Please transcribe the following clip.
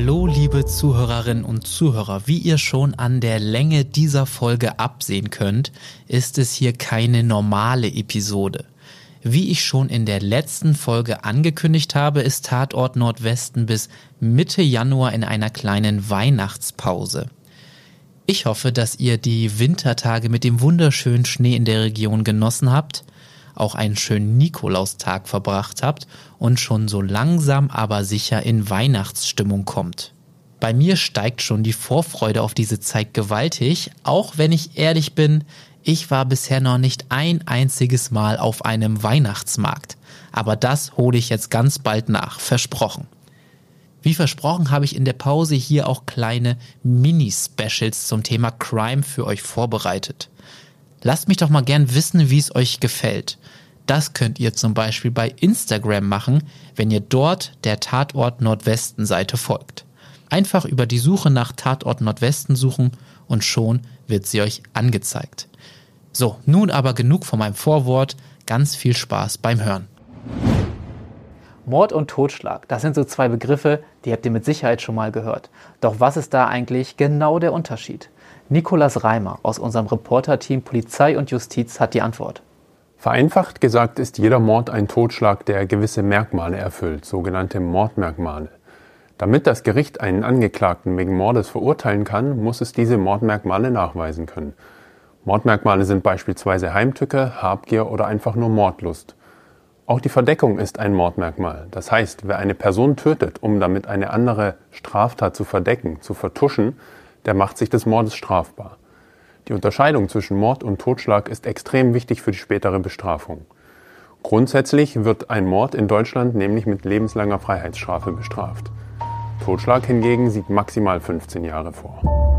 liebe Zuhörerinnen und Zuhörer, wie ihr schon an der Länge dieser Folge absehen könnt, ist es hier keine normale Episode. Wie ich schon in der letzten Folge angekündigt habe, ist Tatort Nordwesten bis Mitte Januar in einer kleinen Weihnachtspause. Ich hoffe, dass ihr die Wintertage mit dem wunderschönen Schnee in der Region genossen habt, auch einen schönen Nikolaustag verbracht habt und schon so langsam aber sicher in Weihnachtsstimmung kommt. Bei mir steigt schon die Vorfreude auf diese Zeit gewaltig, auch wenn ich ehrlich bin, ich war bisher noch nicht ein einziges Mal auf einem Weihnachtsmarkt. Aber das hole ich jetzt ganz bald nach, versprochen. Wie versprochen habe ich in der Pause hier auch kleine Mini-Specials zum Thema Crime für euch vorbereitet. Lasst mich doch mal gern wissen, wie es euch gefällt. Das könnt ihr zum Beispiel bei Instagram machen, wenn ihr dort der Tatort Nordwesten Seite folgt. Einfach über die Suche nach Tatort Nordwesten suchen und schon wird sie euch angezeigt. So, nun aber genug von meinem Vorwort. Ganz viel Spaß beim Hören. Mord und Totschlag, das sind so zwei Begriffe, die habt ihr mit Sicherheit schon mal gehört. Doch was ist da eigentlich genau der Unterschied? Nikolas Reimer aus unserem Reporterteam Polizei und Justiz hat die Antwort. Vereinfacht gesagt ist jeder Mord ein Totschlag, der gewisse Merkmale erfüllt, sogenannte Mordmerkmale. Damit das Gericht einen Angeklagten wegen Mordes verurteilen kann, muss es diese Mordmerkmale nachweisen können. Mordmerkmale sind beispielsweise Heimtücke, Habgier oder einfach nur Mordlust. Auch die Verdeckung ist ein Mordmerkmal. Das heißt, wer eine Person tötet, um damit eine andere Straftat zu verdecken, zu vertuschen, der macht sich des Mordes strafbar. Die Unterscheidung zwischen Mord und Totschlag ist extrem wichtig für die spätere Bestrafung. Grundsätzlich wird ein Mord in Deutschland nämlich mit lebenslanger Freiheitsstrafe bestraft. Totschlag hingegen sieht maximal 15 Jahre vor.